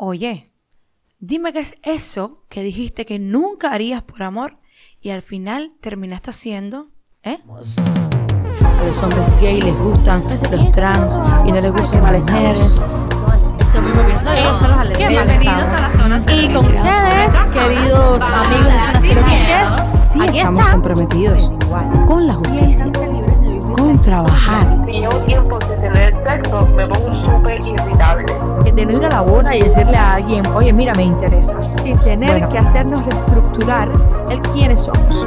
Oye, dime qué es eso que dijiste que nunca harías por amor y al final terminaste haciendo, ¿eh? A los hombres gay les gustan los trans y no les gustan las mujeres. Eso mismo pienso yo. Ellos son los alérgicos. Bienvenidos a la zona cero. Y con ustedes, queridos amigos de Zona Cero Sí, estamos comprometidos con la justicia, trabajar, Si llevo tiempo sin tener sexo, me pongo súper irritable. de no ir a la boda y decirle a alguien, oye, mira, me interesas, sin tener Bueno. que hacernos reestructurar el quiénes somos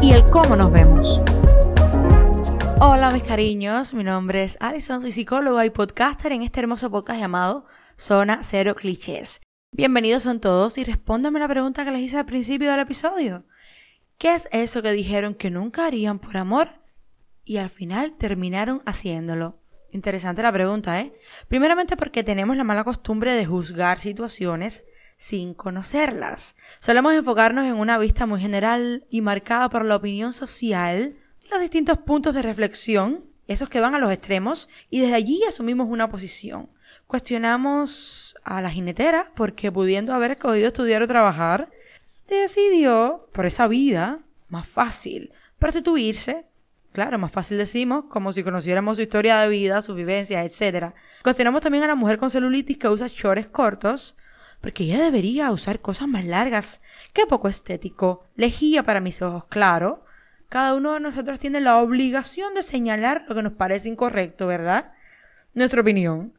y el cómo nos vemos. Hola mis cariños, mi nombre es Alison, soy psicóloga y podcaster en este hermoso podcast llamado Zona Cero Clichés. Bienvenidos son todos y respóndanme la pregunta que les hice al principio del episodio. ¿Qué es eso que dijeron que nunca harían por amor y al final terminaron haciéndolo? Interesante la pregunta, ¿eh? Primeramente porque tenemos la mala costumbre de juzgar situaciones sin conocerlas. Solemos enfocarnos en una vista muy general y marcada por la opinión social y los distintos puntos de reflexión, esos que van a los extremos, y desde allí asumimos una posición. Cuestionamos a la jinetera porque pudiendo haber escogido estudiar o trabajar, decidió, por esa vida, más fácil, prostituirse. Claro, más fácil decimos, como si conociéramos su historia de vida, sus vivencias, etc. Cuestionamos también a la mujer con celulitis que usa shorts cortos, porque ella debería usar cosas más largas. Qué poco estético. Lejía para mis ojos, claro. Cada uno de nosotros tiene la obligación de señalar lo que nos parece incorrecto, ¿verdad? Nuestra opinión.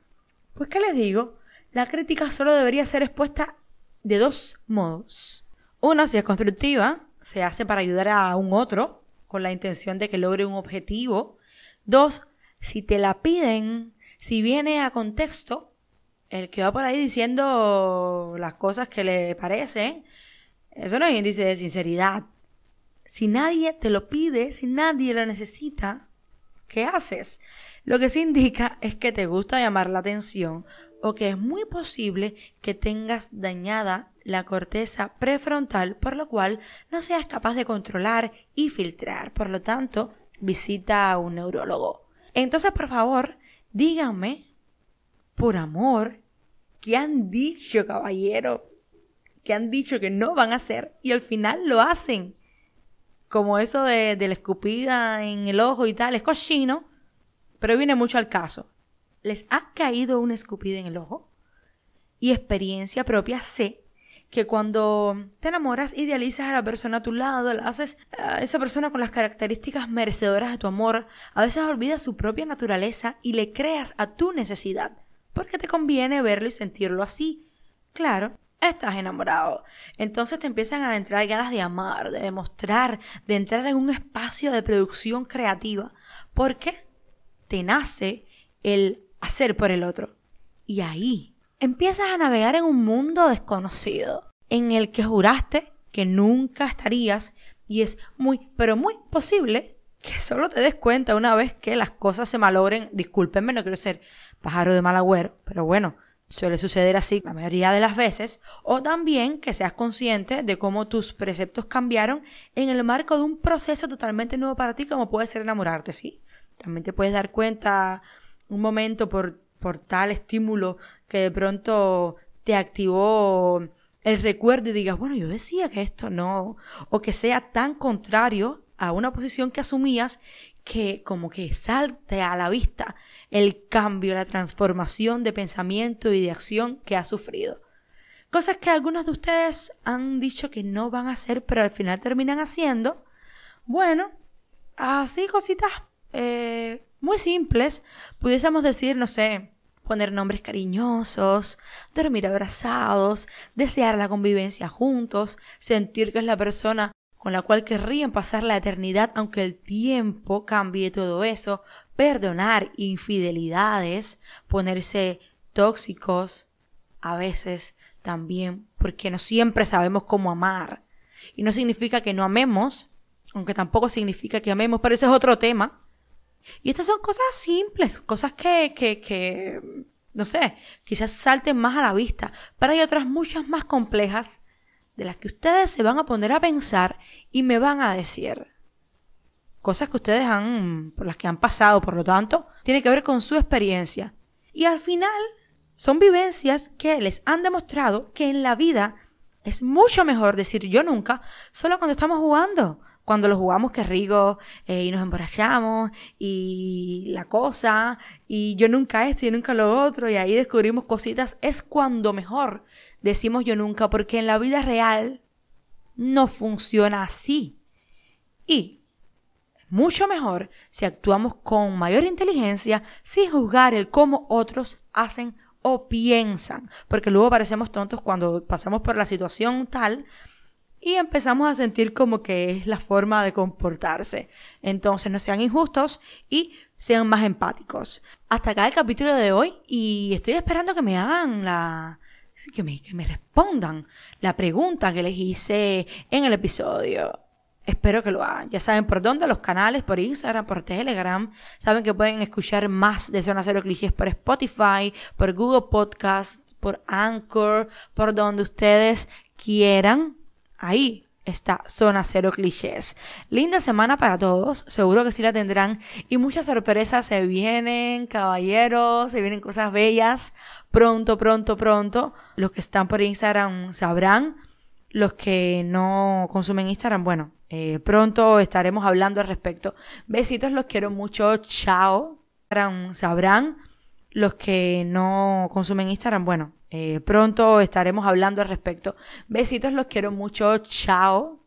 Pues, ¿qué les digo? La crítica solo debería ser expuesta de dos modos. Uno, si es constructiva, se hace para ayudar a un otro con la intención de que logre un objetivo. Dos, si te la piden, si viene a contexto, el que va por ahí diciendo las cosas que le parecen, eso no es índice de sinceridad. Si nadie te lo pide, si nadie lo necesita, ¿qué haces? Lo que se indica es que te gusta llamar la atención o que es muy posible que tengas dañada la corteza prefrontal, por lo cual no seas capaz de controlar y filtrar. Por lo tanto, visita a un neurólogo. Entonces, por favor, díganme, por amor, ¿qué han dicho, caballero? Que han dicho que no van a hacer y al final lo hacen. Como eso de, de la escupida en el ojo y tal, es cochino, pero viene mucho al caso. ¿Les ha caído una escupida en el ojo? Y experiencia propia sé que cuando te enamoras, idealizas a la persona a tu lado, la haces a esa persona con las características merecedoras de tu amor, a veces olvidas su propia naturaleza y le creas a tu necesidad, porque te conviene verlo y sentirlo así. Claro, estás enamorado. Entonces te empiezan a entrar ganas de amar, de demostrar, de entrar en un espacio de producción creativa, porque te nace el hacer por el otro. Y ahí empiezas a navegar en un mundo desconocido, en el que juraste que nunca estarías y es muy, pero muy posible que solo te des cuenta una vez que las cosas se malogren. Discúlpenme, no quiero ser pájaro de mal agüero, pero bueno, suele suceder así la mayoría de las veces. O también que seas consciente de cómo tus preceptos cambiaron en el marco de un proceso totalmente nuevo para ti, como puede ser enamorarte, ¿sí? También te puedes dar cuenta un momento por, por tal estímulo que de pronto te activó el recuerdo y digas, bueno, yo decía que esto no, o que sea tan contrario a una posición que asumías que como que salte a la vista el cambio, la transformación de pensamiento y de acción que has sufrido. Cosas que algunos de ustedes han dicho que no van a hacer, pero al final terminan haciendo. Bueno, así cositas eh, muy simples. Pudiésemos decir, no sé, poner nombres cariñosos, dormir abrazados, desear la convivencia juntos, sentir que es la persona con la cual querrían pasar la eternidad aunque el tiempo cambie todo eso, perdonar infidelidades, ponerse tóxicos a veces también, porque no siempre sabemos cómo amar. Y no significa que no amemos, aunque tampoco significa que amemos, pero ese es otro tema. Y estas son cosas simples, cosas que, que, que, no sé, quizás salten más a la vista, pero hay otras muchas más complejas de las que ustedes se van a poner a pensar y me van a decir. Cosas que ustedes han, por las que han pasado, por lo tanto, tiene que ver con su experiencia. Y al final, son vivencias que les han demostrado que en la vida es mucho mejor decir yo nunca solo cuando estamos jugando. Cuando lo jugamos que rico eh, y nos emborrachamos y la cosa y yo nunca esto y nunca lo otro y ahí descubrimos cositas, es cuando mejor decimos yo nunca porque en la vida real no funciona así. Y mucho mejor si actuamos con mayor inteligencia sin juzgar el cómo otros hacen o piensan, porque luego parecemos tontos cuando pasamos por la situación tal y empezamos a sentir como que es la forma de comportarse. Entonces no sean injustos y sean más empáticos. Hasta acá el capítulo de hoy y estoy esperando que me hagan la... Que me, que me respondan la pregunta que les hice en el episodio. Espero que lo hagan. Ya saben por dónde, los canales, por Instagram, por Telegram. Saben que pueden escuchar más de Zona Cero Clichés por Spotify, por Google Podcast, por Anchor, por donde ustedes quieran. Ahí está Zona Cero Clichés. Linda semana para todos, seguro que sí la tendrán. Y muchas sorpresas se vienen, caballeros, se vienen cosas bellas. Pronto, pronto, pronto. Los que están por Instagram sabrán. Los que no consumen Instagram, bueno, eh, pronto estaremos hablando al respecto. Besitos, los quiero mucho. Chao. Sabrán los que no consumen Instagram. Bueno, eh, pronto estaremos hablando al respecto. Besitos, los quiero mucho. Chao.